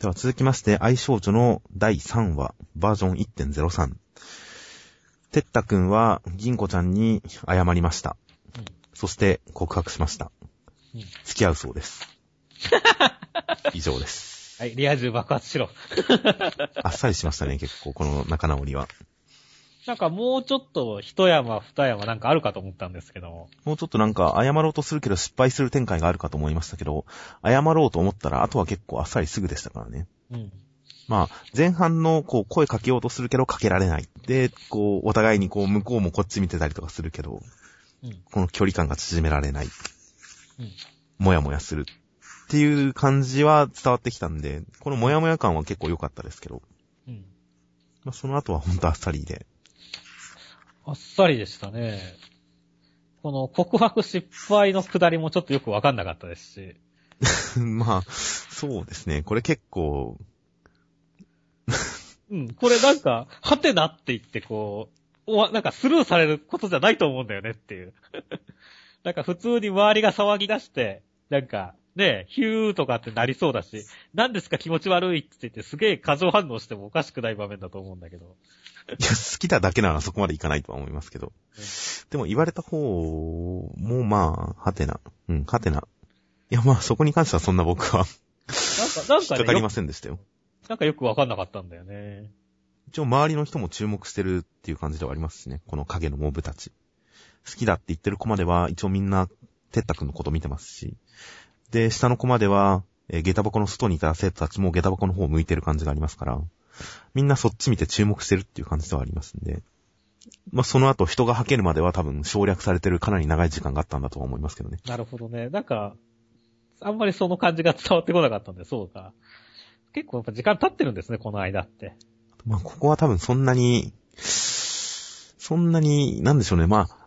では続きまして、愛少女の第3話、バージョン1.03。てったくんは、銀子ちゃんに謝りました。うん、そして告白しました。うん、付き合うそうです。以上です。はい、リア充爆発しろ。あっさりしましたね、結構、この仲直りは。なんかもうちょっと一山二山なんかあるかと思ったんですけど。もうちょっとなんか謝ろうとするけど失敗する展開があるかと思いましたけど、謝ろうと思ったらあとは結構あっさりすぐでしたからね。うん。まあ、前半のこう声かけようとするけどかけられない。で、こう、お互いにこう向こうもこっち見てたりとかするけど、うん、この距離感が縮められない。うん。もやもやする。っていう感じは伝わってきたんで、このもやもや感は結構良かったですけど。うん。まあ、その後はほんとあっさりで。あっさりでしたね。この告白失敗のくだりもちょっとよくわかんなかったですし。まあ、そうですね。これ結構。うん、これなんか、はてなって言ってこう、おなんかスルーされることじゃないと思うんだよねっていう。なんか普通に周りが騒ぎ出して、なんか、ね、ヒューとかってなりそうだし、何ですか気持ち悪いって言ってすげえ過剰反応してもおかしくない場面だと思うんだけど。いや、好きだだけならそこまでいかないとは思いますけど。うん、でも言われた方も、まあ、はてな。うん、はてな。いや、まあ、そこに関してはそんな僕はなんか、なんか、ね、引っかかりませんでしたよ。なんかよくわかんなかったんだよね。一応、周りの人も注目してるっていう感じではありますしね。この影のモブたち。好きだって言ってる子までは、一応みんな、てったくんのこと見てますし。で、下の子までは、えー、下駄箱の外にいた生徒たちも下駄箱の方を向いてる感じがありますから。みんなそっち見て注目してるっていう感じではありますんで。まあ、その後人が吐けるまでは多分省略されてるかなり長い時間があったんだとは思いますけどね。なるほどね。なんか、あんまりその感じが伝わってこなかったんで、そうか。結構やっぱ時間経ってるんですね、この間って。まあ、ここは多分そんなに、そんなに、なんでしょうね。まあ、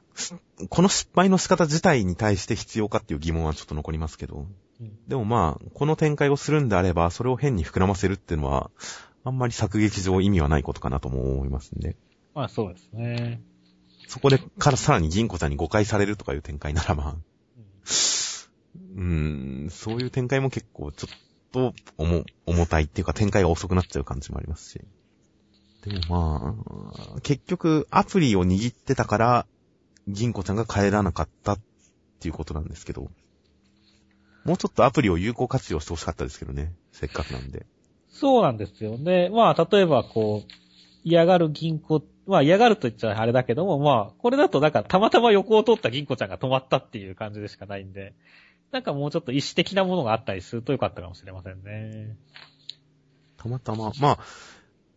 この失敗の仕方自体に対して必要かっていう疑問はちょっと残りますけど。うん、でもまあ、この展開をするんであれば、それを変に膨らませるっていうのは、あんまり作劇上意味はないことかなとも思いますんで。まあそうですね。そこでからさらに銀子ちゃんに誤解されるとかいう展開ならば、うん、うんそういう展開も結構ちょっと重、重たいっていうか展開が遅くなっちゃう感じもありますし。でもまあ、結局アプリを握ってたから、銀子ちゃんが帰らなかったっていうことなんですけど、もうちょっとアプリを有効活用してほしかったですけどね。せっかくなんで。そうなんですよね。まあ、例えばこう、嫌がる銀行、まあ嫌がると言っちゃあれだけども、まあ、これだとなんかたまたま横を通った銀行ちゃんが止まったっていう感じでしかないんで、なんかもうちょっと意思的なものがあったりするとよかったかもしれませんね。たまたま、まあ、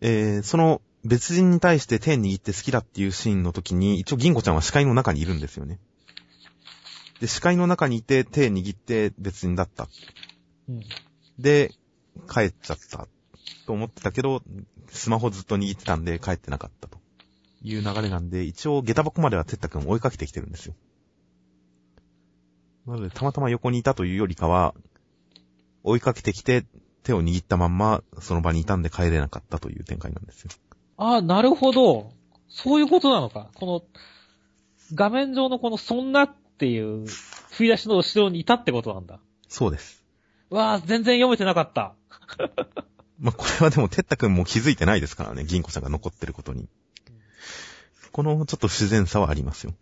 えー、その別人に対して手握って好きだっていうシーンの時に、一応銀子ちゃんは視界の中にいるんですよね。で、視界の中にいて手握って別人だった。うん、で、帰っちゃったと思ってたけど、スマホずっと握ってたんで帰ってなかったという流れなんで、一応下駄箱まではてったくん追いかけてきてるんですよ。なので、たまたま横にいたというよりかは、追いかけてきて手を握ったまんまその場にいたんで帰れなかったという展開なんですよ。ああ、なるほど。そういうことなのか。この、画面上のこのそんなっていう振り出しの後ろにいたってことなんだ。そうです。わあ、全然読めてなかった。まあ、これはでも、てったくんも気づいてないですからね、銀子さんが残ってることに。このちょっと不自然さはありますよ。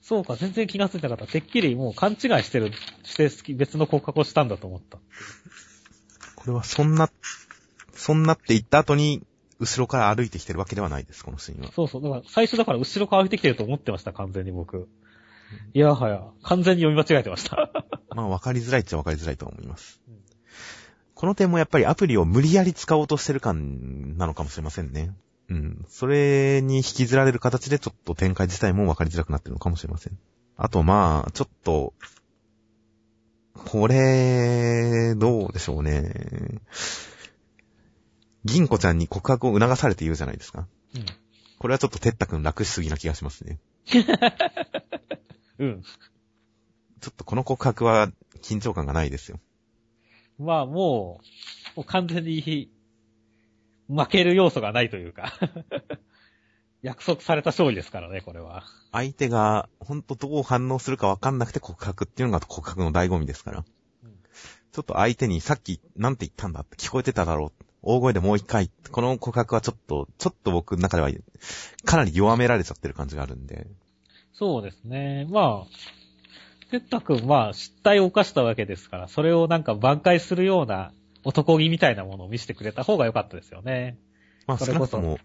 そうか、全然気がついてなかった。てっきりもう勘違いしてる、して別の告白をしたんだと思った。これはそんな、そんなって言った後に、後ろから歩いてきてるわけではないです、このシーンは。そうそう。だから最初だから後ろから歩いてきてると思ってました、完全に僕。いやはや、完全に読み間違えてました。まあ、わかりづらいっちゃわかりづらいと思います。うんこの点もやっぱりアプリを無理やり使おうとしてる感なのかもしれませんね。うん。それに引きずられる形でちょっと展開自体も分かりづらくなってるのかもしれません。あとまあ、ちょっと、これ、どうでしょうね。銀子ちゃんに告白を促されているじゃないですか。うん。これはちょっとてったくん楽しすぎな気がしますね。うん。ちょっとこの告白は緊張感がないですよ。まあもう、もう完全に負ける要素がないというか 約束された勝利ですからね、これは。相手が、ほんとどう反応するかわかんなくて告白っていうのが告白の醍醐味ですから。うん、ちょっと相手にさっきなんて言ったんだって聞こえてただろう。大声でもう一回。この告白はちょっと、ちょっと僕の中では、かなり弱められちゃってる感じがあるんで。そうですね。まあ、てったくんは失態を犯したわけですから、それをなんか挽回するような男気みたいなものを見せてくれた方が良かったですよね。まあ少なくとも、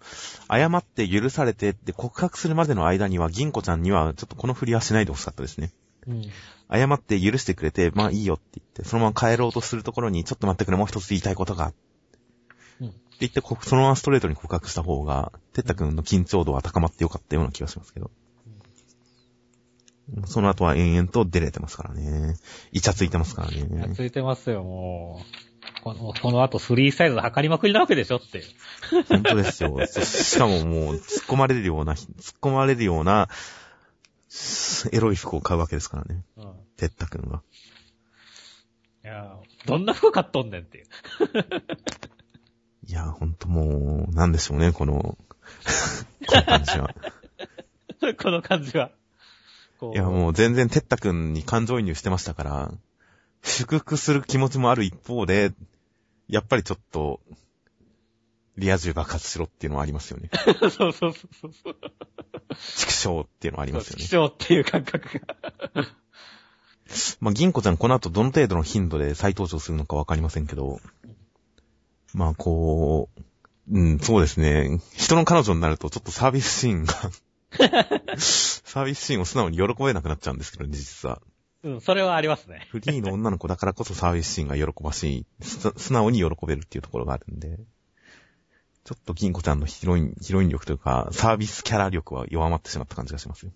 謝って許されてって告白するまでの間には、銀子ちゃんにはちょっとこの振りはしないでほしかったですね。うん。謝って許してくれて、まあいいよって言って、そのまま帰ろうとするところに、ちょっと待ってくれ、もう一つ言いたいことが。うん。って言って、そのままストレートに告白した方が、てったくんの緊張度は高まってよかったような気がしますけど。うん、その後は延々と出れてますからね。イチャついてますからね。イチャついてますよ、もう。この、この後スリーサイズ測りまくりなわけでしょって。本当ですよ。しかももう、突っ込まれるような、突っ込まれるような、エロい服を買うわけですからね。うん。てったくんが。いやどんな服買っとんねんっていう。いやほんともう、なんでしょうね、この、この感じは。この感じは。いや、もう全然てったくんに感情移入してましたから、祝福する気持ちもある一方で、やっぱりちょっと、リア充爆発しろっていうのはありますよね。そうそうそうそう。畜生っていうのはありますよね。畜生っていう感覚が。まあ、銀子ちゃんこの後どの程度の頻度で再登場するのかわかりませんけど、まあ、こう、うん、そうですね。人の彼女になるとちょっとサービスシーンが サービスシーンを素直に喜べなくなっちゃうんですけどね、実は。うん、それはありますね。フリーの女の子だからこそサービスシーンが喜ばしい、素直に喜べるっていうところがあるんで、ちょっと銀子ちゃんのヒロイン、ヒロイン力というか、サービスキャラ力は弱まってしまった感じがしますよ。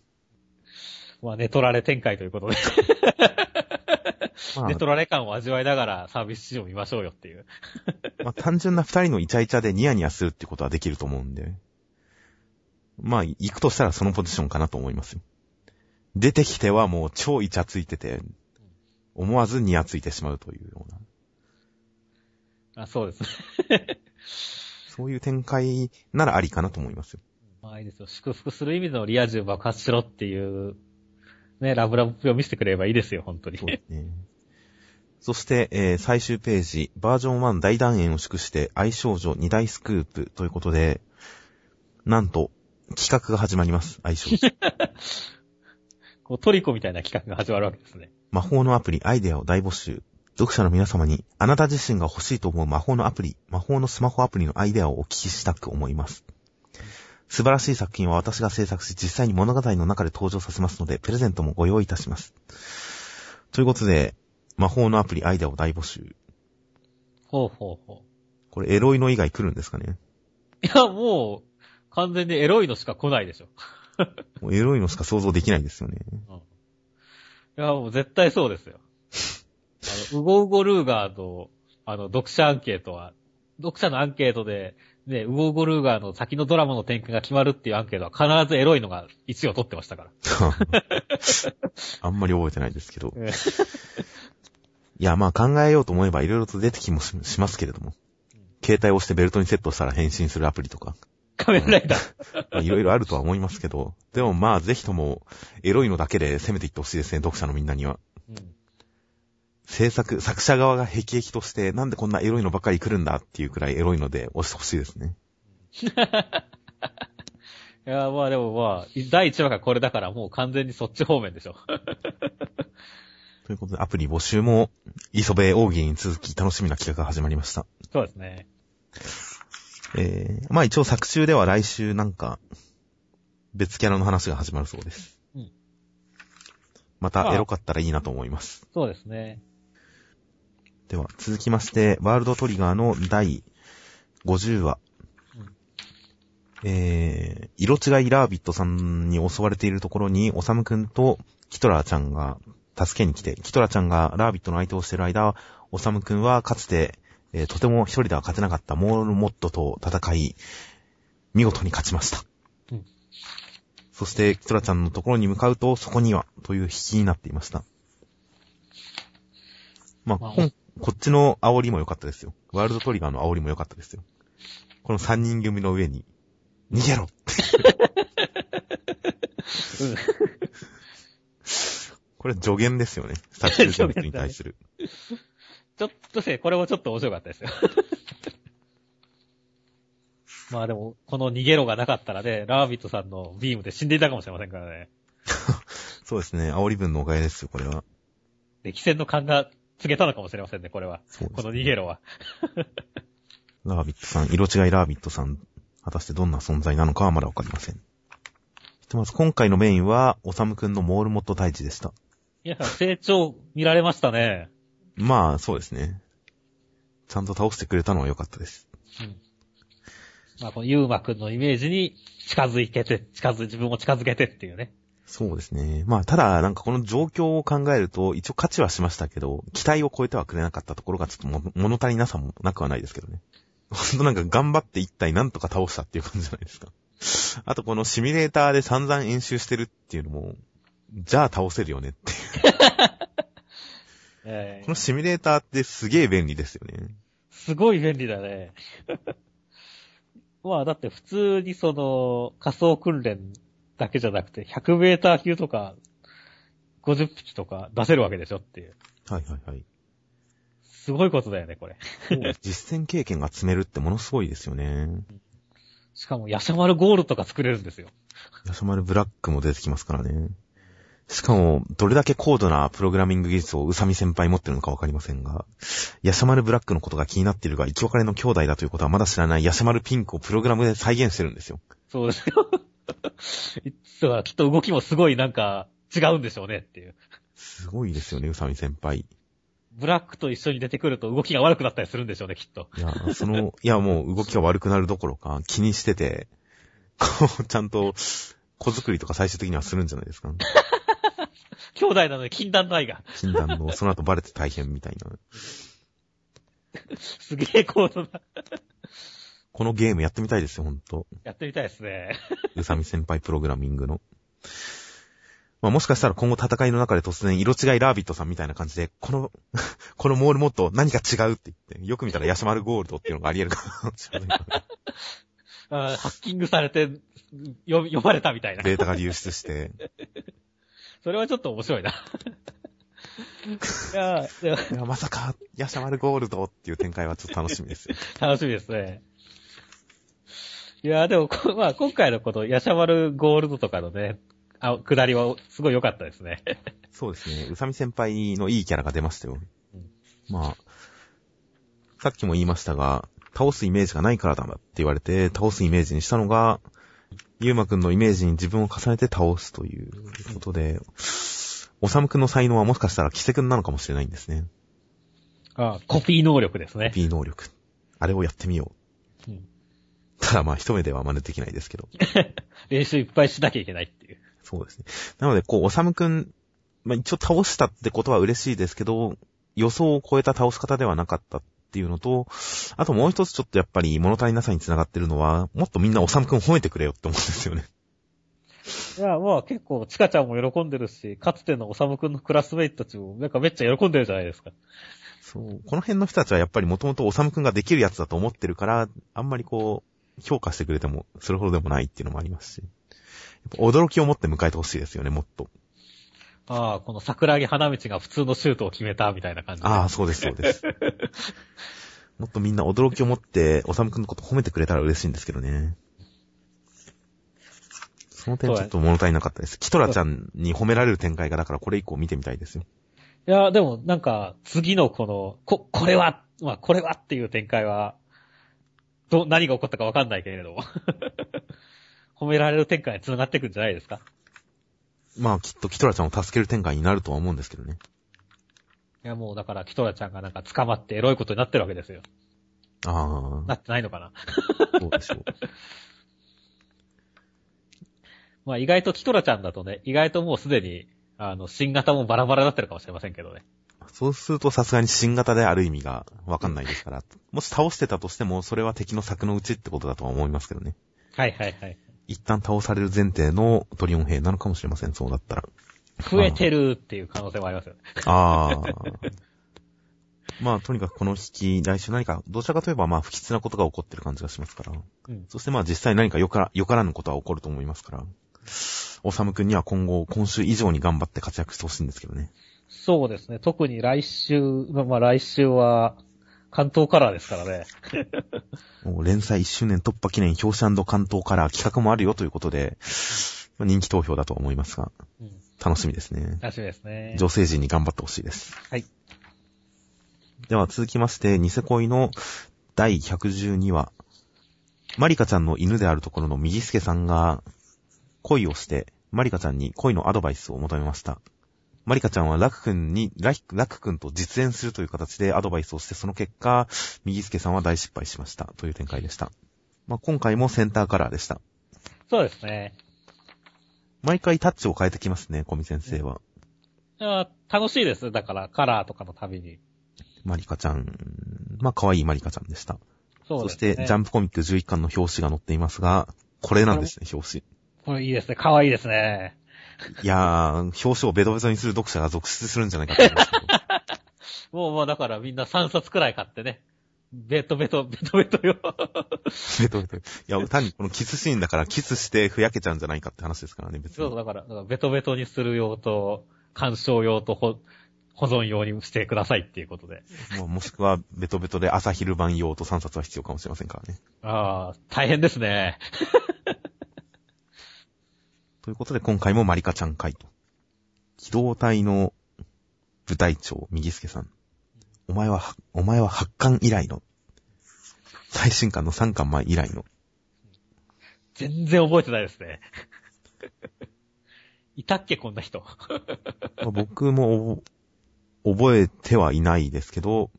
まあ、ネトラレ展開ということでまあ、ネトラレ感を味わいながらサービス市場を見ましょうよっていう。まあ、単純な二人のイチャイチャでニヤニヤするってことはできると思うんで。まあ、行くとしたらそのポジションかなと思いますよ。出てきてはもう超イチャついてて、思わずニヤついてしまうというような。あ、そうですね。そういう展開ならありかなと思いますよ。まあいいですよ。祝福する意味のリア充爆発しろっていう、ね、ラブラブを見せてくれればいいですよ、本当に。そうですね。そして、えー、最終ページ、バージョン1大団円を祝して愛少女2大スクープということで、なんと、企画が始まります、愛少女。こうトリコみたいな企画が始まるわけですね。魔法のアプリ、アイデアを大募集。読者の皆様に、あなた自身が欲しいと思う魔法のアプリ、魔法のスマホアプリのアイデアをお聞きしたく思います。素晴らしい作品は私が制作し、実際に物語の中で登場させますので、プレゼントもご用意いたします。ということで、魔法のアプリ、アイデアを大募集。ほうほうほう。これ、エロいの以外来るんですかね？いや、もう、完全にエロいのしか来ないでしょ。もうエロいのしか想像できないですよね。うん。いや、もう絶対そうですよ。あの、ウゴウゴルーガーの、あの、読者アンケートは、読者のアンケートで、ね、ウゴウゴルーガーの先のドラマの展開が決まるっていうアンケートは必ずエロいのが1位を取ってましたから。あんまり覚えてないですけど。いや、まあ考えようと思えば色々と出てきもしますけれども。携帯を押してベルトにセットしたら変身するアプリとか。仮面ライダー。いろいろあるとは思いますけど、でもまあぜひとも、エロいのだけで攻めていってほしいですね、読者のみんなには。うん、制作、作者側が辟易として、なんでこんなエロいのばっかり来るんだっていうくらいエロいので押してほしいですね。いや、まあでもまあ、第1話がこれだからもう完全にそっち方面でしょ。ということで、アプリ募集も、磯部大喜利に続き楽しみな企画が始まりました。そうですね。えー、まあ一応作中では来週なんか、別キャラの話が始まるそうです。うん。またエロかったらいいなと思います。そうですね。では、続きまして、ワールドトリガーの第50話。うん、えー、色違いラービットさんに襲われているところに、おさむくんとキトラーちゃんが助けに来て、キトラちゃんがラービットの相手をしている間、おさむくんはかつてえー、とても一人では勝てなかったモールモッドと戦い、見事に勝ちました。うん、そして、キトラちゃんのところに向かうと、そこには、という引きになっていました。まあ、ここっちの煽りも良かったですよ。ワールドトリガーの煽りも良かったですよ。この三人組の上に、逃げろこれ助言ですよね。殺虫ジャンプに対する。ちょっとね、これもちょっと面白かったですよ。まあでも、この逃げろがなかったらね、ラービットさんのビームで死んでいたかもしれませんからね。そうですね。煽り分のおかげですよ、これは。歴戦の勘が告げたのかもしれませんね、これは。そうですねこの逃げろは。ラービットさん、色違いラービットさん、果たしてどんな存在なのかはまだわかりません。ひとまず今回のメインは、おさむくんのモールモット退治でした。いや、成長見られましたね。まあ、そうですね。ちゃんと倒してくれたのは良かったです。うん。まあ、このユーマくんのイメージに近づいてて、近づ、自分を近づけてっていうね。そうですね。まあ、ただ、なんかこの状況を考えると、一応価値はしましたけど、期待を超えてはくれなかったところがちょっとも物足りなさもなくはないですけどね。ほんとなんか頑張って一体なんとか倒したっていう感じじゃないですか。あとこのシミュレーターで散々演習してるっていうのも、じゃあ倒せるよねっていう。えこのシミュレーターってすげえ便利ですよね。すごい便利だね。まあ、だって普通にその、仮想訓練だけじゃなくて、100メーター級とか、50匹とか出せるわけでしょっていう。はいはいはい。すごいことだよね、これ。実践経験が積めるってものすごいですよね。しかも、ヤシャマルゴールとか作れるんですよ。ヤシャマルブラックも出てきますからね。しかも、どれだけ高度なプログラミング技術を宇佐美先輩持ってるのかわかりませんが、ヤシャマルブラックのことが気になっているが、生き別れの兄弟だということはまだ知らないヤシャマルピンクをプログラムで再現してるんですよ。そうですよ。だからきっと動きもすごいなんか違うんでしょうねっていう。すごいですよね、宇佐美先輩。ブラックと一緒に出てくると動きが悪くなったりするんでしょうね、きっと。いや、その、いやもう動きが悪くなるどころか、気にしてて、こう、ちゃんと、子作りとか最終的にはするんじゃないですか。兄弟なのに禁断の愛が。禁断の、その後バレて大変みたいな。すげえ高度な。このゲームやってみたいですよ、ほんと。やってみたいですね。宇佐美先輩プログラミングの。まあもしかしたら今後戦いの中で突然色違いラービットさんみたいな感じで、この、このモールモット何か違うって言って、よく見たらヤシマルゴールドっていうのがあり得るかもしれな い。ハッキングされて、よ読まれたみたいな。データが流出して。それはちょっと面白いな。いやいや、まさか、ヤシャマルゴールドっていう展開はちょっと楽しみですよ。楽しみですね。いやーでもこ、まあ今回のこのヤシャマルゴールドとかのね、あ、下りはすごい良かったですね。そうですね。宇佐美先輩のいいキャラが出ましたよ。うんまあ、さっきも言いましたが、倒すイメージがないからだって言われて、倒すイメージにしたのが、ゆうまくんのイメージに自分を重ねて倒すということで、おさむくんの才能はもしかしたら奇跡なのかもしれないんですね。あコピー能力ですね。P 能力。あれをやってみよう。うんただまあ一目では真似できないですけど。練習いっぱいしなきゃいけないっていう。そうですね。なので、こう、おさむくん、まあ一応倒したってことは嬉しいですけど、予想を超えた倒し方ではなかったっていうのと、あともう一つちょっとやっぱり物足りなさにつながってるのは、もっとみんなおさむくん褒めてくれよって思うんですよね。いや、まあ結構、チカちゃんも喜んでるし、かつてのおさむくんのクラスメイトたちも、なんかめっちゃ喜んでるじゃないですか。そう。この辺の人たちはやっぱりもともとおさむくんができるやつだと思ってるから、あんまりこう、評価してくれても、それほどでもないっていうのもありますし。やっぱ驚きを持って迎えてほしいですよね、もっと。ああ、この桜木花道が普通のシュートを決めたみたいな感じで。ああ、そうです、そうです。もっとみんな驚きを持って、おさむくんのこと褒めてくれたら嬉しいんですけどね。その点ちょっと物足りなかったです。キトラちゃんに褒められる展開が、だからこれ以降見てみたいですよ。いや、でもなんか、次のこの、こ、これは、まあ、これはっていう展開は、ど、何が起こったかわかんないけれども。褒められる展開に繋がっていくんじゃないですか？まあきっとキトラちゃんを助ける展開になるとは思うんですけどね。いや、もうだから、キトラちゃんがなんか捕まってエロいことになってるわけですよ。あなってないのかな？あ、そうでしょう。まあ意外とキトラちゃんだとね、意外ともうすでに、あの、新型もバラバラになってるかもしれませんけどね。そうするとさすがに新型である意味がわかんないですから、もし倒してたとしても、それは敵の策のうちってことだとは思いますけどね。はいはいはい。一旦倒される前提のトリオン兵なのかもしれません、そうだったら。増えてるっていう可能性もありますよね。ああ。まあ、とにかくこの引き、来週何か、どちらかといえばまあ、不吉なことが起こってる感じがしますから。うん。そしてまあ、実際何かよから、よからぬことは起こると思いますから。おさむくんには今後、今週以上に頑張って活躍してほしいんですけどね。そうですね。特に来週、まあ来週は、関東カラーですからね。もう連載1周年突破記念表紙関東カラー企画もあるよということで、まあ、人気投票だと思いますが、うん、楽しみですね。楽しみですね。女性陣に頑張ってほしいです。はい。では続きまして、ニセ恋の第112話。マリカちゃんの犬であるところの右助さんが恋をして、マリカちゃんに恋のアドバイスを求めました。マリカちゃんはラク君に、ラク君と実演するという形でアドバイスをして、その結果、右助さんは大失敗しましたという展開でした。まあ、今回もセンターカラーでした。そうですね。毎回タッチを変えてきますね、コミ先生は。いや、楽しいです。だから、カラーとかのたびに。マリカちゃん、まあ、可愛いマリカちゃんでした。そうですね。そして、ジャンプコミック11巻の表紙が載っていますが、これなんですね、表紙。これいいですね。可愛いですね。いやー、表紙をベトベトにする読者が続出するんじゃないかと思いますけど。もうもうだからみんな3冊くらい買ってね。ベトベト、ベトベトよ。ベトベト。いや、単にこのキスシーンだからキスしてふやけちゃうんじゃないかって話ですからね、別に。そう、だから、だからベトベトにする用と、鑑賞用と保保存用にしてくださいっていうことで。もしくは、ベトベトで朝昼晩用と3冊は必要かもしれませんからね。ああ、大変ですね。ということで、今回もマリカちゃん会と。機動隊の部隊長、右助さん。お前は、お前は8巻以来の。最新巻の3巻前以来の。全然覚えてないですね。いたっけ、こんな人。僕も覚えてはいないですけど、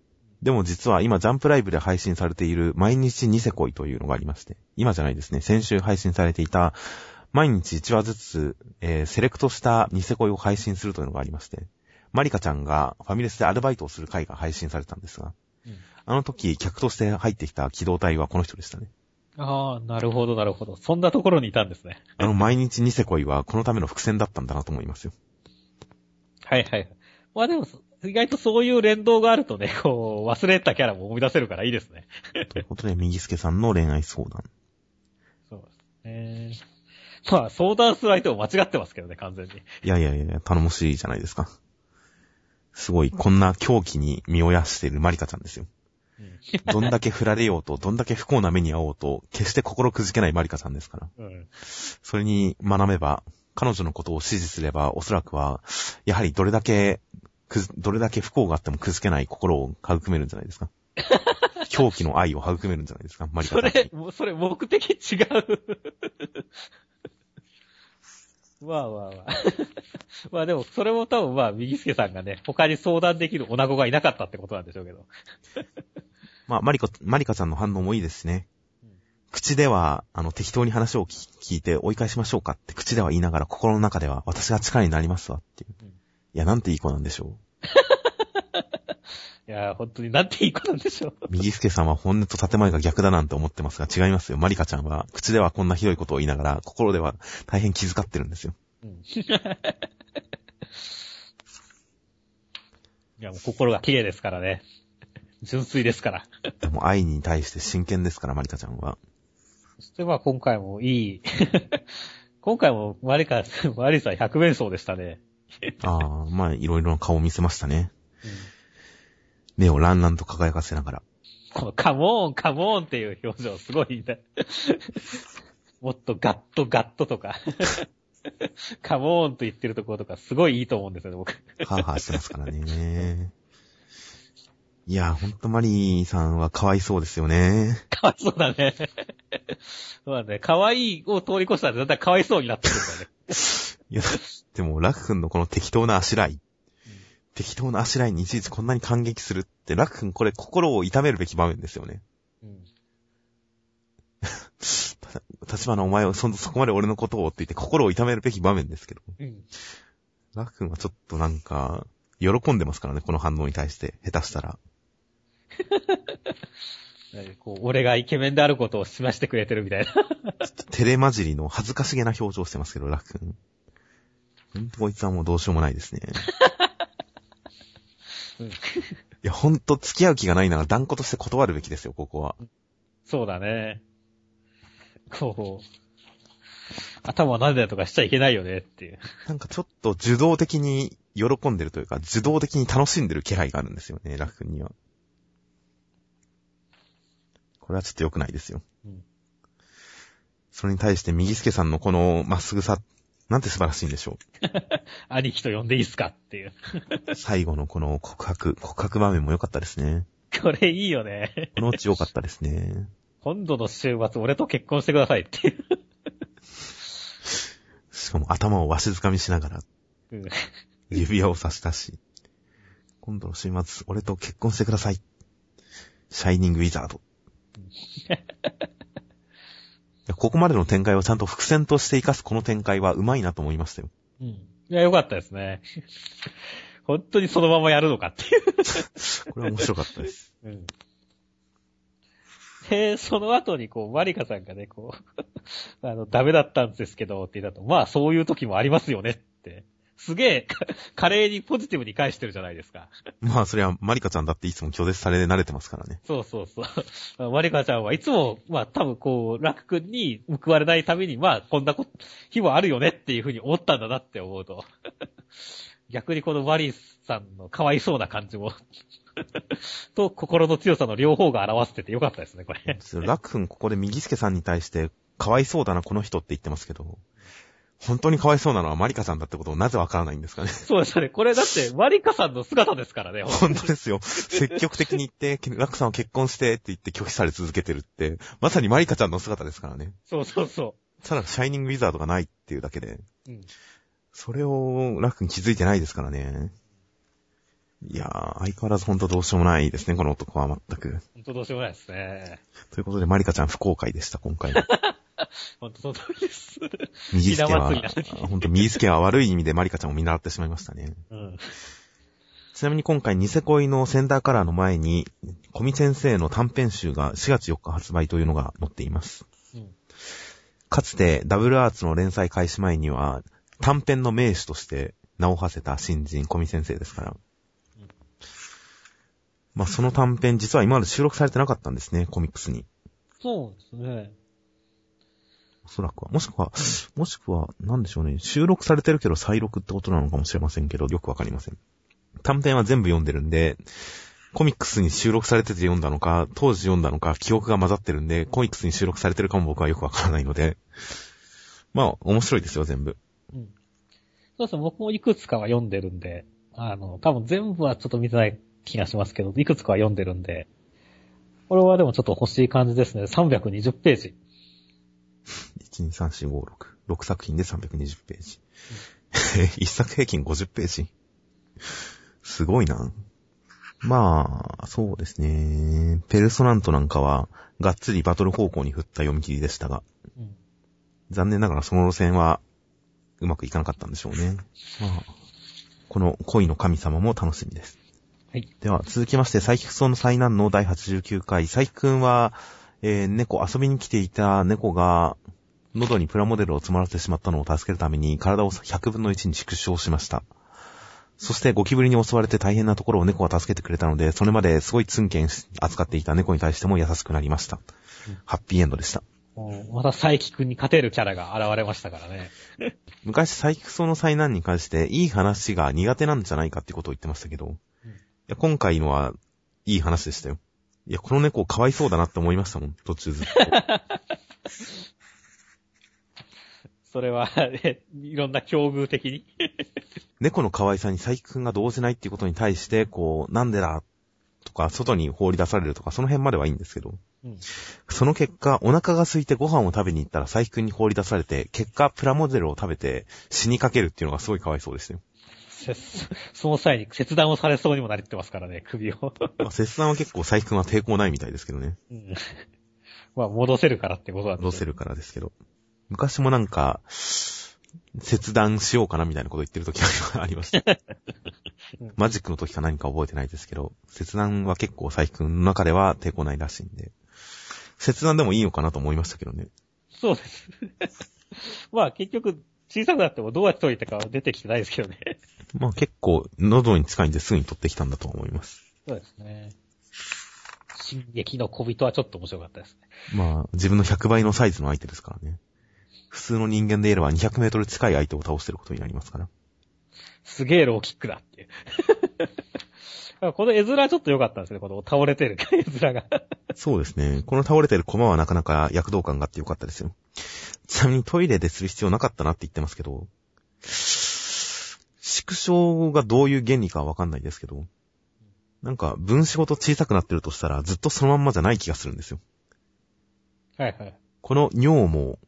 でも実は今ジャンプライブで配信されている毎日ニセ恋というのがありまして、今じゃないですね、先週配信されていた毎日1話ずつ、えー、セレクトしたニセ恋を配信するというのがありまして、マリカちゃんがファミレスでアルバイトをする回が配信されたんですが、うん、あの時客として入ってきた機動隊はこの人でしたね。ああ、なるほど、なるほど。そんなところにいたんですね。あの、毎日ニセ恋はこのための伏線だったんだなと思いますよ。はいはい。まあでも、意外とそういう連動があるとね、こう、忘れたキャラも思い出せるからいいですね。ということで、右助さんの恋愛相談。そうですね。まあ、相談する相手も間違ってますけどね、完全に。いやいやいや、頼もしいじゃないですか。すごい、こんな狂気に身をやしているマリカちゃんですよ。どんだけ振られようと、どんだけ不幸な目に遭おうと、決して心くじけないマリカさんですから。うん、それに学べば、彼女のことを支持すれば、おそらくは、やはりどれだけ、どれだけ不幸があってもくじけない心を育めるんじゃないですか。狂気の愛を育めるんじゃないですか、マリカさん。それ、それ目的違う。まあまあまあ。まあでも、それも多分まあ、右助さんがね、他に相談できる女子がいなかったってことなんでしょうけど。まあ、マリコ、マリカちゃんの反応もいいですね。うん、口では、あの、適当に話を聞いて追い返しましょうかって口では言いながら、心の中では、私が力になりますわっていう。うん、いや、なんていい子なんでしょう。いや、本当になんていい子なんでしょう。右助さんは本音と建前が逆だなんて思ってますが、違いますよ。マリカちゃんは、口ではこんなひどいことを言いながら、心では大変気遣ってるんですよ。うん。いや、もう心が綺麗ですからね。純粋ですから。でも愛に対して真剣ですから、マリカちゃんは。そしてまあ今回もいい。今回もマリカ、マリさん百面相でしたね。ああ、まあいろいろな顔を見せましたね。うん目をランランと輝かせながら。このカモーン、カモーンっていう表情すごいね。もっとガットガットとか。カモーンと言ってるところとかすごいいいと思うんですよね、僕。ハーハーしてますからね。いや、ほんとマリーさんはかわいそうですよね。かわいそうだね。そうだね。かわいいを通り越したら絶対かわいそうになってくるんだよね。いや、でも、ラク君のこの適当なあしらい。適当なあしらいにいちいちこんなに感激するって、ラク君これ心を痛めるべき場面ですよね。うん。立花お前をそ、そこまで俺のことをって言って心を痛めるべき場面ですけど。うん。ラク君はちょっとなんか、喜んでますからね、この反応に対して、下手したら。こう俺がイケメンであることを示してくれてるみたいな。照れ混じりの恥ずかしげな表情してますけど、ラク君。ほんとこいつはもうどうしようもないですね。いや、ほんと付き合う気がないなら断固として断るべきですよ、ここは。そうだね。こう。頭はなんでだとかしちゃいけないよねっていう。なんかちょっと受動的に喜んでるというか、受動的に楽しんでる気配があるんですよね、ラフ君には。これはちょっと良くないですよ。うん、それに対して右助さんのこのまっすぐさ、なんて素晴らしいんでしょう。兄貴と呼んでいいっすかっていう 最後のこの告白、告白場面も良かったですね。これいいよね。このうち良かったですね。今度の週末俺と結婚してくださいっていう。しかも頭をわしづかみしながら、指輪を差し出し、今度の週末俺と結婚してください。シャイニングウィザード。ここまでの展開をちゃんと伏線として活かすこの展開はうまいなと思いましたよ。うん。いや、よかったですね。本当にそのままやるのかっていう これは面白かったです。うん。で、その後にこう、マリカさんがね、こう、あの、ダメだったんですけど、って言ったと、まあそういう時もありますよねって。すげえ、華麗にポジティブに返してるじゃないですか。まあ、それは、マリカちゃんだっていつも拒絶され慣れてますからね。そうそうそう。マリカちゃんはいつも、まあ、多分こう、ラク君に報われないために、まあ、こんなこ日もあるよねっていうふうに思ったんだなって思うと。逆にこのマリさんのかわいそうな感じもと、心の強さの両方が表しててよかったですね、これ。ラク君ここで右助さんに対して、かわいそうだな、この人って言ってますけど、本当にかわいそうなのはマリカさんだってことをなぜわからないんですかね。そうですね。これだって、マリカさんの姿ですからね。本当ですよ。積極的に言って、ラクさんは結婚してって言って拒否され続けてるって、まさにマリカちゃんの姿ですからね。そうそうそう。ただ、シャイニングウィザードがないっていうだけで。うん。それを、ラクに気づいてないですからね。いやー、相変わらずほんとどうしようもないですね、この男は全く。ほんとどうしようもないですね。ということで、マリカちゃん不公開でした、今回。ほ んとその通りです。右助は、ほんと右助は悪い意味でマリカちゃんを見習ってしまいましたね。うん。ちなみに今回、ニセ恋のセンターカラーの前に、コミ先生の短編集が4月4日発売というのが載っています。うん、かつて、ダブルアーツの連載開始前には、短編の名手として名を馳せた新人コミ先生ですから。うん、まあ、その短編、実は今まで収録されてなかったんですね、コミックスに。そうですね。おそらくは。もしくは、もしくは、なんでしょうね。収録されてるけど再録ってことなのかもしれませんけど、よくわかりません。短編は全部読んでるんで、コミックスに収録されてて読んだのか、当時読んだのか、記憶が混ざってるんで、コミックスに収録されてるかも僕はよくわからないので、まあ、面白いですよ、全部。うん。そうそう、僕もいくつかは読んでるんで、あの、多分全部はちょっと見てない気がしますけど、いくつかは読んでるんで、これはでもちょっと欲しい感じですね。320ページ。1、2、3、4、5、6。6作品で320ページ。1作平均50ページ。すごいな。まあ、そうですね。ペルソナントなんかは、がっつりバトル方向に振った読み切りでしたが、うん、残念ながらその路線は、うまくいかなかったんでしょうね。まあ、この恋の神様も楽しみです。はい。では、続きまして、サイキクソの災難の第89回。サイキ君は、えー、猫、遊びに来ていた猫が、喉にプラモデルを詰まらせてしまったのを助けるために体を100分の1に縮小しました。そしてゴキブリに襲われて大変なところを猫が助けてくれたので、それまですごいツンケン扱っていた猫に対しても優しくなりました。うん、ハッピーエンドでした。また佐伯くんに勝てるキャラが現れましたからね。昔佐伯ソの災難に関していい話が苦手なんじゃないかってことを言ってましたけど、うん、いや今回のはいい話でしたよ。いや、この猫かわいそうだなって思いましたもん、途中ずっと。それは、いろんな境遇的に 猫の可愛さに佐伯くんが動じないっていうことに対して、こう、なんでだとか、外に放り出されるとか、その辺まではいいんですけど、うん、その結果、お腹が空いてご飯を食べに行ったら佐伯くんに放り出されて、結果、プラモデルを食べて死にかけるっていうのがすごい可哀想ですよ。その際に切断をされそうにもなりってますからね、首を。まあ、切断は結構佐伯くんは抵抗ないみたいですけどね。うん。まあ、戻せるからってことなんです戻せるからですけど。昔もなんか、切断しようかなみたいなこと言ってる時が ありました。マジックの時か何か覚えてないですけど、切断は結構佐伯くんの中では抵抗ないらしいんで、切断でもいいのかなと思いましたけどね。そうです。まあ結局、小さくなってもどうやって解いたかは出てきてないですけどね。まあ結構、喉に近いんですぐに取ってきたんだと思います。そうですね。進撃の小人はちょっと面白かったですね。まあ、自分の100倍のサイズの相手ですからね。普通の人間で言えば200メートル近い相手を倒してることになりますから。すげえローキックだっていう。この絵面ちょっと良かったんですね、この倒れてる 絵面が。そうですね。この倒れてるコマはなかなか躍動感があって良かったですよ。ちなみにトイレでする必要なかったなって言ってますけど、縮小がどういう原理かはわかんないですけど、なんか分子ごと小さくなってるとしたらずっとそのまんまじゃない気がするんですよ。はいはい。この尿も、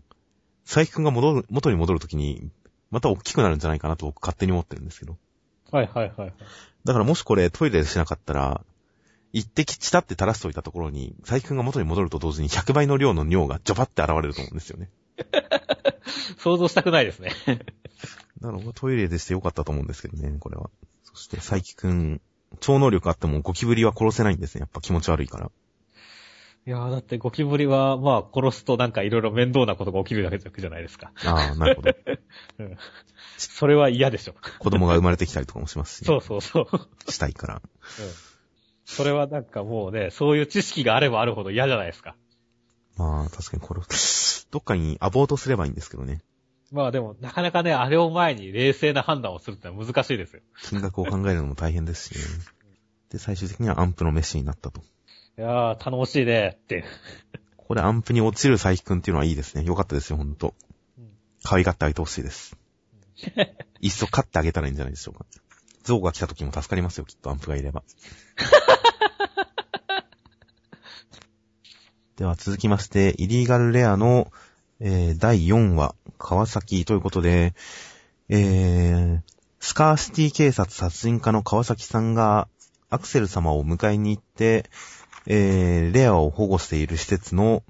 佐伯くんが戻る、元に戻るときに、また大きくなるんじゃないかなと僕勝手に思ってるんですけど。はいはいはい。だからもしこれトイレでしなかったら、一滴チタって垂らしといたところに、佐伯くんが元に戻ると同時に100倍の量の尿がジョバって現れると思うんですよね。想像したくないですね。なので、トイレでしてよかったと思うんですけどね、これは。そして、佐伯くん、超能力あってもゴキブリは殺せないんですね。やっぱ気持ち悪いから。いやー、だってゴキブリは、まあ、殺すとなんかいろいろ面倒なことが起きるだけじゃないですか。ああ、なるほど。うん。それは嫌でしょ。子供が生まれてきたりとかもしますし、ね、そうそうそう。したいから。うん。それはなんかもうね、そういう知識があればあるほど嫌じゃないですか。まあ、確かにこれ、どっかにアボートすればいいんですけどね。まあでも、なかなかね、あれを前に冷静な判断をするってのは難しいですよ。金額を考えるのも大変ですしね。で、最終的にはアンプの飯になったと。いやー、頼もしいね、って。これアンプに落ちる佐伯くんっていうのはいいですね。よかったですよ、ほんと。可愛がってあげてほしいです。いっそ飼ってあげたらいいんじゃないでしょうか。象が来た時も助かりますよ、きっとアンプがいれば。では続きまして、イリーガルレアの、えー、第4話、川崎ということで、えー、スカーシティ警察殺人課の川崎さんが、アクセル様を迎えに行って、えー、レアを保護している施設の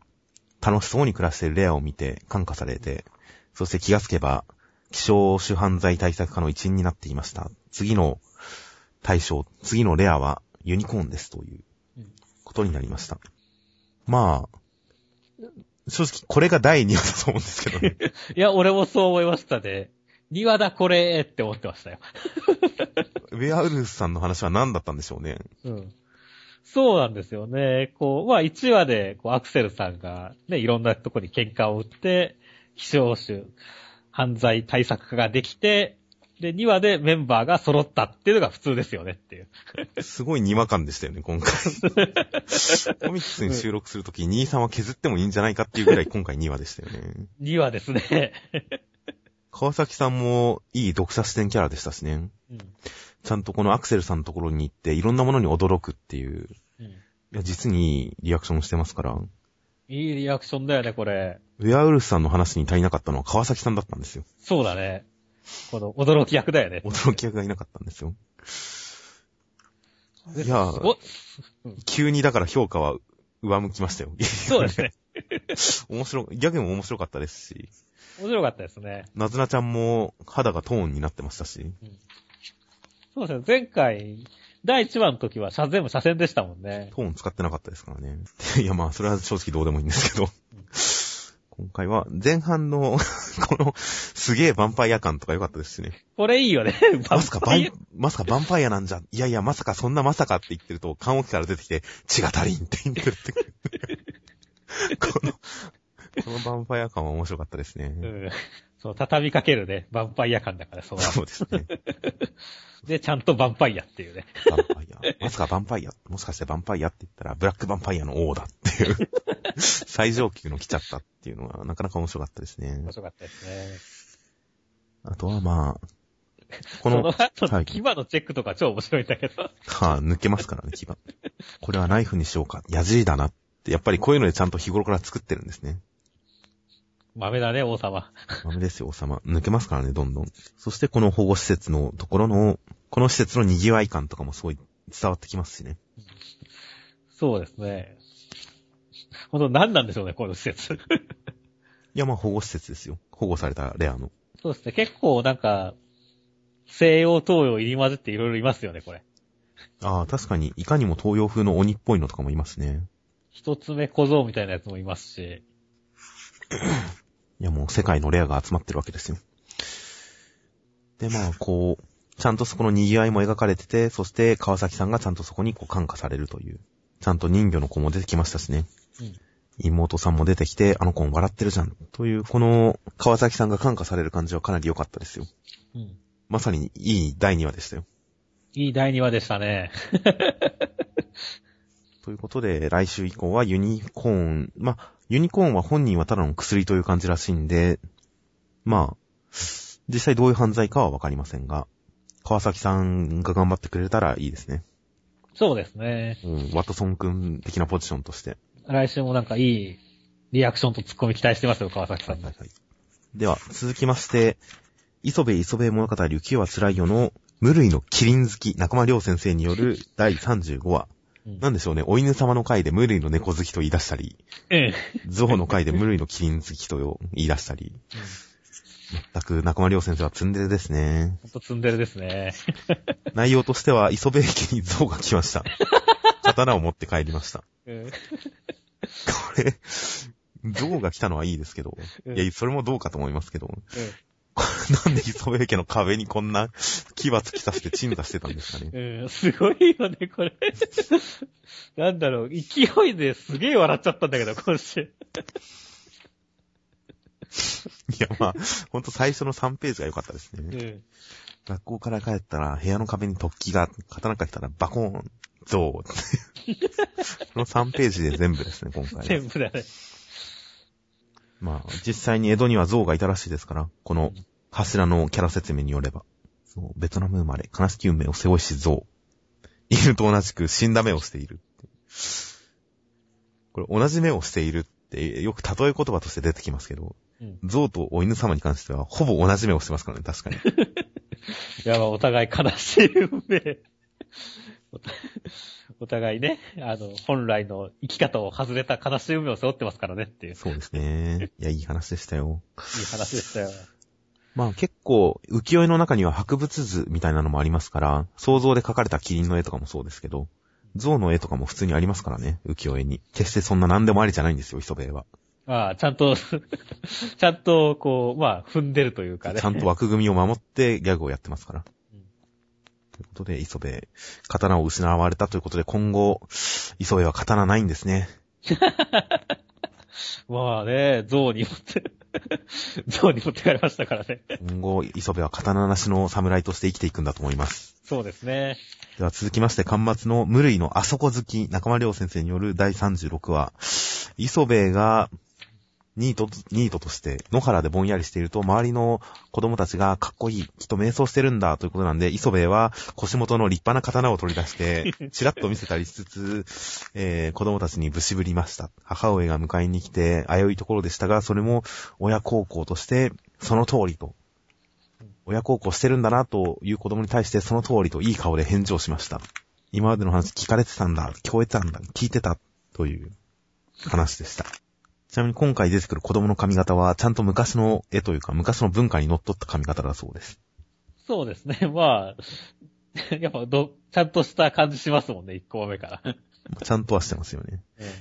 楽しそうに暮らしているレアを見て感化されて、そして気がつけば、希少種犯罪対策課の一員になっていました。次の対象、次のレアはユニコーンですということになりました。まあ、正直これが第2話だと思うんですけどね。いや、俺もそう思いましたね。2話だこれって思ってましたよ。ウェアウルフさんの話は何だったんでしょうね。うん。そうなんですよね。こう、まあ1話で、こう、アクセルさんがね、いろんなとこに喧嘩を打って、希少種、犯罪対策課ができて、で、2話でメンバーが揃ったっていうのが普通ですよねっていう。すごいにわかんでしたよね、今回。コミックスに収録するとき、兄さんは削ってもいいんじゃないかっていうぐらい今回2話でしたよね。2話ですね。川崎さんもいい読者視点キャラでしたしね。うん、ちゃんとこのアクセルさんのところに行っていろんなものに驚くっていう。うん、いや、実にいいリアクションしてますから。いいリアクションだよね、これ。ウェアウルフさんの話に足りなかったのは川崎さんだったんですよ。そうだね。この驚き役だよね。驚き役がいなかったんですよ。いや急にだから評価は上向きましたよ。そうですね。面白、ギャグも面白かったですし。面白かったですね。なずなちゃんも肌がトーンになってましたし。うん、そうですね。前回、第1話の時は全部車線でしたもんね。トーン使ってなかったですからね。いやまあ、それは正直どうでもいいんですけど。今回は前半の この、すげえヴァンパイア感とか良かったですしね。これいいよね。まさかバン、まさかヴァンパイアなんじゃ、いやいや、まさかそんなまさかって言ってると、缶置きから出てきて、血が足りんって言ってるって。この、このヴァンパイア感は面白かったですね。うん。そう、畳みかけるね、ヴァンパイア感だから、そうそうですね。で、ちゃんとヴァンパイアっていうね。ヴァンパイア。まさかヴァンパイア。もしかしてヴァンパイアって言ったら、ブラックヴァンパイアの王だっていう。最上級の来ちゃったっていうのは、なかなか面白かったですね。面白かったですね。あとはまあ、この、その後、牙のチェックとか超面白いんだけど。はあ、抜けますからね、牙。これはナイフにしようか。矢尻だなって、やっぱりこういうのでちゃんと日頃から作ってるんですね。豆だね、王様。豆ですよ、王様。抜けますからね、どんどん。そしてこの保護施設のところの、この施設の賑わい感とかもすごい伝わってきますしね。そうですね。ほんと何なんでしょうね、この施設。いや、まあ保護施設ですよ。保護されたレアの。そうですね、結構なんか、西洋東洋入り混ぜっていろいろいますよね、これ。ああ、確かに、いかにも東洋風の鬼っぽいのとかもいますね。一つ目小僧みたいなやつもいますし。いやもう世界のレアが集まってるわけですよ。で、まあ、こう、ちゃんとそこの賑わいも描かれてて、そして川崎さんがちゃんとそこにこう感化されるという。ちゃんと人魚の子も出てきましたしね。うん。妹さんも出てきて、あの子も笑ってるじゃん。という、この、川崎さんが感化される感じはかなり良かったですよ。うん。まさにいい第2話でしたよ。いい第2話でしたね。ということで、来週以降はユニコーン、まあ、ユニコーンは本人はただの薬という感じらしいんで、まあ、実際どういう犯罪かはわかりませんが、川崎さんが頑張ってくれたらいいですね。そうですね。うん、ワトソン君的なポジションとして。来週もなんかいいリアクションとツッコミ期待してますよ、川崎さん。はいはい、では、続きまして、磯部磯部物語雪は辛いよの無類のキリン好き中間良先生による第35話。うん、なんでしょうね、お犬様の回で無類の猫好きと言い出したり、ええ、ゾウの回で無類のキリン好きと言い出したり、うん全く中間良先生はツンデレですね。ほんとツンデレですね。内容としては、磯部駅に象が来ました。刀を持って帰りました。これ、象が来たのはいいですけど、いや、それもどうかと思いますけど、なんで磯部家の壁にこんな牙突き刺して鎮座してたんですかね。うん、すごいよね、これ。なんだろう、勢いですげえ笑っちゃったんだけど、今週。いや、まあ、ほんと最初の3ページが良かったですね。うん、学校から帰ったら部屋の壁に突起が、刀か来たらバコーン、ゾウ。この3ページで全部ですね、今回。全部だね。まあ、実際に江戸には象がいたらしいですから、この柱のキャラ説明によれば。そう、ベトナム生まれ、悲しき運命を背負いし象。犬と同じく死んだ目をしている。これ同じ目をしているってよく例え言葉として出てきますけど、象とお犬様に関しては、ほぼ同じ目をしてますからね、確かに。いや、まあ、お互い悲しい運命。お互いね、あの、本来の生き方を外れた悲しい運命を背負ってますからねっていう。そうですね。いや、いい話でしたよ。いい話でしたよ。まあ結構、浮世絵の中には博物図みたいなのもありますから、想像で描かれたキリンの絵とかもそうですけど、象の絵とかも普通にありますからね、浮世絵に。決してそんな何でもありじゃないんですよ、磯部絵は。ああ、ちゃんと ちゃんと、こう、まあ、踏んでるというかね。ちゃんと枠組みを守ってギャグをやってますから。うん、ということで、磯部、刀を失われたということで、今後、磯部は刀ないんですね。まあね、象に持って 象に持ってかれましたからね。今後、磯部は刀なしの侍として生きていくんだと思います。そうですね。では続きまして、端末の無類のあそこ好き、中間良先生による第36話。磯部が、ニート、ニートとして野原でぼんやりしていると、周りの子供たちがかっこいい、きっと瞑想してるんだということなんで、磯部は腰元の立派な刀を取り出して、チラッと見せたりしつつ、えー、子供たちにぶしぶりました。母親が迎えに来て、危ういところでしたが、それも親孝行として、その通りと。親孝行してるんだなという子供に対して、その通りといい顔で返事をしました。今までの話聞かれてたんだ、聞こえてたんだ、聞いてた、という話でした。ちなみに今回出てくる子供の髪型は、ちゃんと昔の絵というか、昔の文化に則っった髪型だそうです。そうですね。まあ、やっぱど、ちゃんとした感じしますもんね、一個目から。ちゃんとはしてますよね。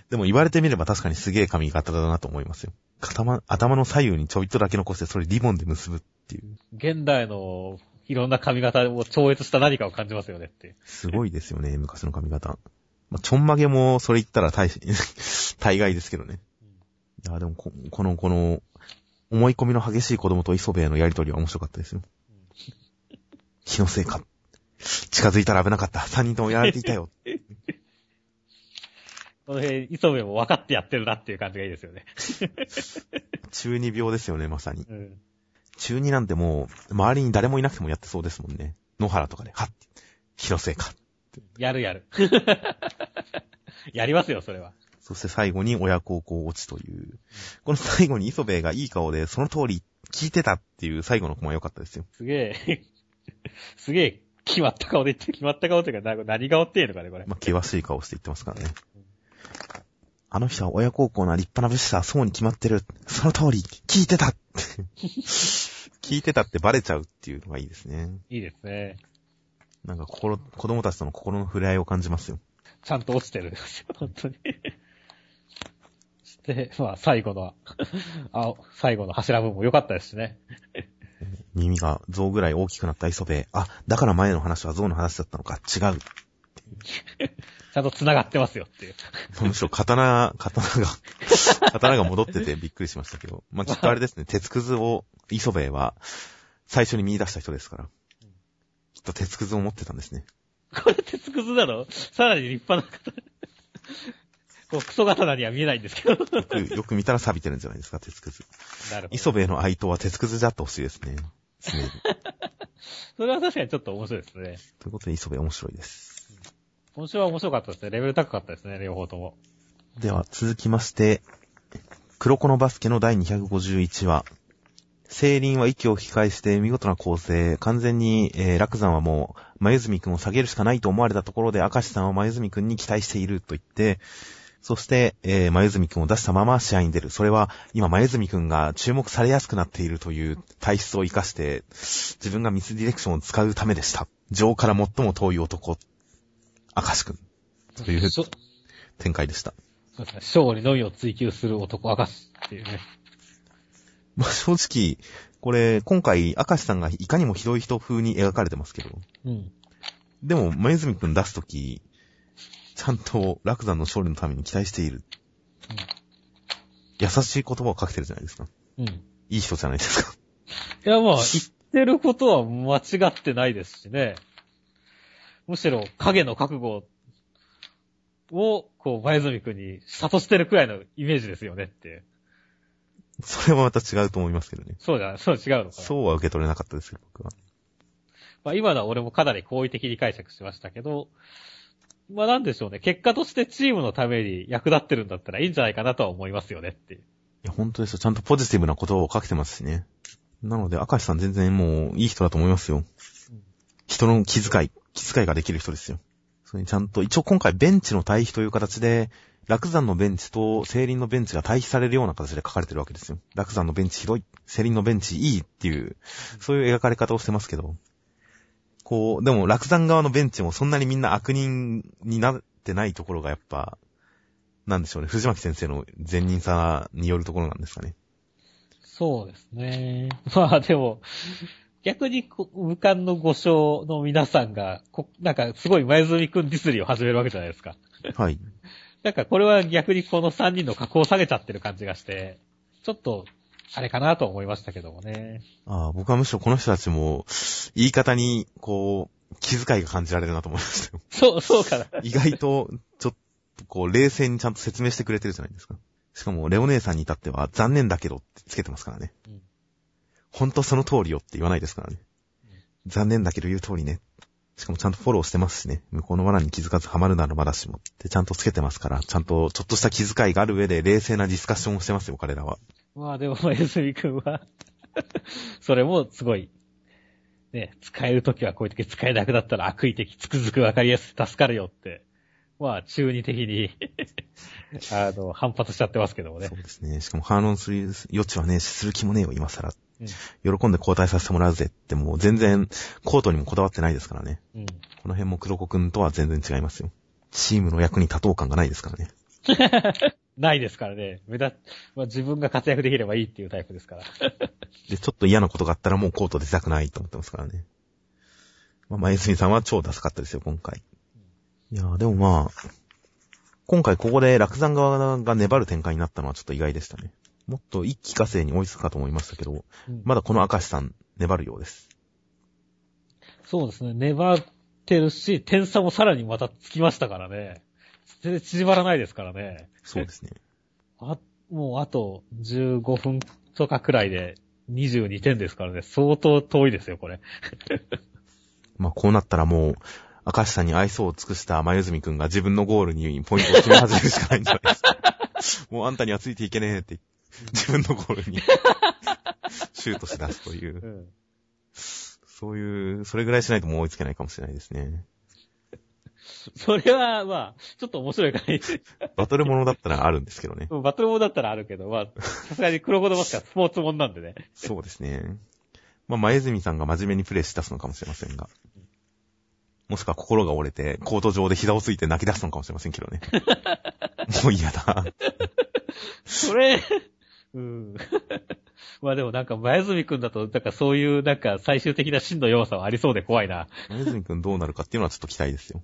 でも言われてみれば確かにすげえ髪型だなと思いますよ。頭、頭の左右にちょいっとだけ残して、それリボンで結ぶっていう。現代のいろんな髪型を超越した何かを感じますよねって。すごいですよね、昔の髪型。まあ、ちょんまげもそれ言ったら大、大概ですけどね。いや、でもこ、この、この、思い込みの激しい子供と磯部へのやりとりは面白かったですよ。気のせいか。近づいたら危なかった。三人ともやられていたよ。この辺、磯部も分かってやってるなっていう感じがいいですよね。中二病ですよね、まさに。うん、中二なんてもう、周りに誰もいなくてもやってそうですもんね。野原とかで、はっ、気のせいか。やるやる。やりますよ、それは。そして最後に親孝行落ちという。この最後に磯部がいい顔で、その通り聞いてたっていう最後のコマ良かったですよ。すげえ、すげえ、決まった顔で言って、決まった顔というか、何顔っていうのかね、これ。まあ、険しい顔して言ってますからね。あの人は親孝行な立派な武士だ、そうに決まってる。その通り、聞いてた 聞いてたってバレちゃうっていうのがいいですね。いいですね。なんか心、子供たちとの心の触れ合いを感じますよ。ちゃんと落ちてるんですよ、本当に。で、まあ、最後の、あ、最後の柱分も良かったですしね。耳が象ぐらい大きくなった磯部、あ、だから前の話は象の話だったのか、違う。ちゃんと繋がってますよっていう。むしろ刀、刀が、刀が戻っててびっくりしましたけど。まあ、きっとあれですね、鉄くずを、磯部は、最初に見出した人ですから。きっと鉄くずを持ってたんですね。これ鉄くずなのさらに立派な刀。こう、クソ刀には見えないんですけど。よく、よく見たら錆びてるんじゃないですか、鉄くず。なるほど。磯部の愛刀は鉄くずじゃってほしいですね。それは確かにちょっと面白いですね。ということで、磯部面白いです。今週は面白かったですね。レベル高かったですね、両方とも。では、続きまして、黒子のバスケの第251話。聖輪は息を吹き返して見事な構成。完全に、えー、楽山はもう、眉住くんを下げるしかないと思われたところで、明石さんは眉住くんに期待していると言って、そして、えー、眉住くんを出したまま試合に出る。それは、今、眉住くんが注目されやすくなっているという体質を活かして、自分がミスディレクションを使うためでした。情から最も遠い男、明石くん。というそ展開でした。そうですね。勝利のみを追求する男、明石っていうね。まあ、正直、これ、今回、明石さんがいかにもひどい人風に描かれてますけど、うん。でも、前泉くん出すとき、ちゃんと、楽山の勝利のために期待している。優しい言葉をかけてるじゃないですか。うん。いい人じゃないですか。いや、まあ、言ってることは間違ってないですしね。むしろ、影の覚悟を、こう、前住くんに諭してるくらいのイメージですよねって。それはまた違うと思いますけどね。そうじゃないそう違うのかな。そうは受け取れなかったですよ、僕は。まあ、今のは俺もかなり好意的に解釈しましたけど、まあなんでしょうね。結果としてチームのために役立ってるんだったらいいんじゃないかなとは思いますよねっていう。いや、本当ですよ。ちゃんとポジティブな言葉をかけてますしね。なので、明石さん全然もう、いい人だと思いますようん。人の気遣い、気遣いができる人ですよ。それにちゃんと、一応今回ベンチの対比という形で、楽山のベンチと聖林のベンチが対比されるような形で書かれてるわけですよ。楽山のベンチひどい、聖林のベンチいいっていう、そういう描かれ方をしてますけど、こう、でも楽山側のベンチもそんなにみんな悪人になってないところがやっぱ、なんでしょうね。藤巻先生の善人さによるところなんですかね。そうですね。まあでも、逆にこ武漢の五将の皆さんが、こなんかすごい前住くんディスリーを始めるわけじゃないですか。はい。なんかこれは逆にこの3人の格好を下げちゃってる感じがして、ちょっと、あれかなと思いましたけどもね。ああ、僕はむしろこの人たちも、言い方に、こう、気遣いが感じられるなと思いましたよ。そう、そうかな。意外と、ちょっと、こう、冷静にちゃんと説明してくれてるじゃないですか。しかも、レオ姉さんに至っては、残念だけどってつけてますからね。うんほんとその通りよって言わないですからね。残念だけど言う通りね。しかもちゃんとフォローしてますしね。向こうの罠に気づかずハマるならまだしも。ってちゃんとつけてますから、ちゃんとちょっとした気遣いがある上で冷静なディスカッションをしてますよ、彼らは。まあでも、前住くんは、それもすごい、ね、使えるときはこういうとき使えなくなったら悪意的、つくづくわかりやすく助かるよって、まあ中二的に、あの、反発しちゃってますけどもねそう。ですね。しかも反論する余地はね、する気もねえよ、今更。うん喜んで交代させてもらうぜって、もう全然、コートにもこだわってないですからね。うん。この辺も黒子くんとは全然違いますよ。チームの役に立とう感がないですからね。ないですからね。目立まあ、自分が活躍できればいいっていうタイプですから。で、ちょっと嫌なことがあったらもうコート出たくないと思ってますからね。まあ、前住さんは超ダサかったですよ、今回。いやー、でもまあ、今回ここで楽山側が粘る展開になったのはちょっと意外でしたね。もっと一気化成に追いつくかと思いましたけど、うんまだこの明石さん粘るようです。そうですね。粘ってるし、点差もさらにまたつきましたからね。全然縮まらないですからね。そうですね。あ、もうあと15分とかくらいで22点ですからね。相当遠いですよ、これ。まあ、こうなったらもう、明石さんに愛想を尽くした前住くんが自分のゴールにポイントを決め始めるしかないんじゃないですか。もうあんたにはついていけねえって、自分のゴールに シュートし出すというう。ん。そういう、それぐらいしないともう追いつけないかもしれないですね。それは、まあ、ちょっと面白いから。バトルものだったらあるんですけどね。バトルモードだったらあるけど、まあ、さすがに黒子のバスケはスポーツもんなんでね。そうですね。まあ、前住さんが真面目にプレイし出すのかもしれませんが。もしくは心が折れて、コート上で膝をついて泣き出すのかもしれませんけどね。もう嫌だ。それ、うん。まあでもなんか前住くんだと、なんかそういうなんか最終的な真の弱さはありそうで怖いな。前住くんどうなるかっていうのはちょっと期待ですよ。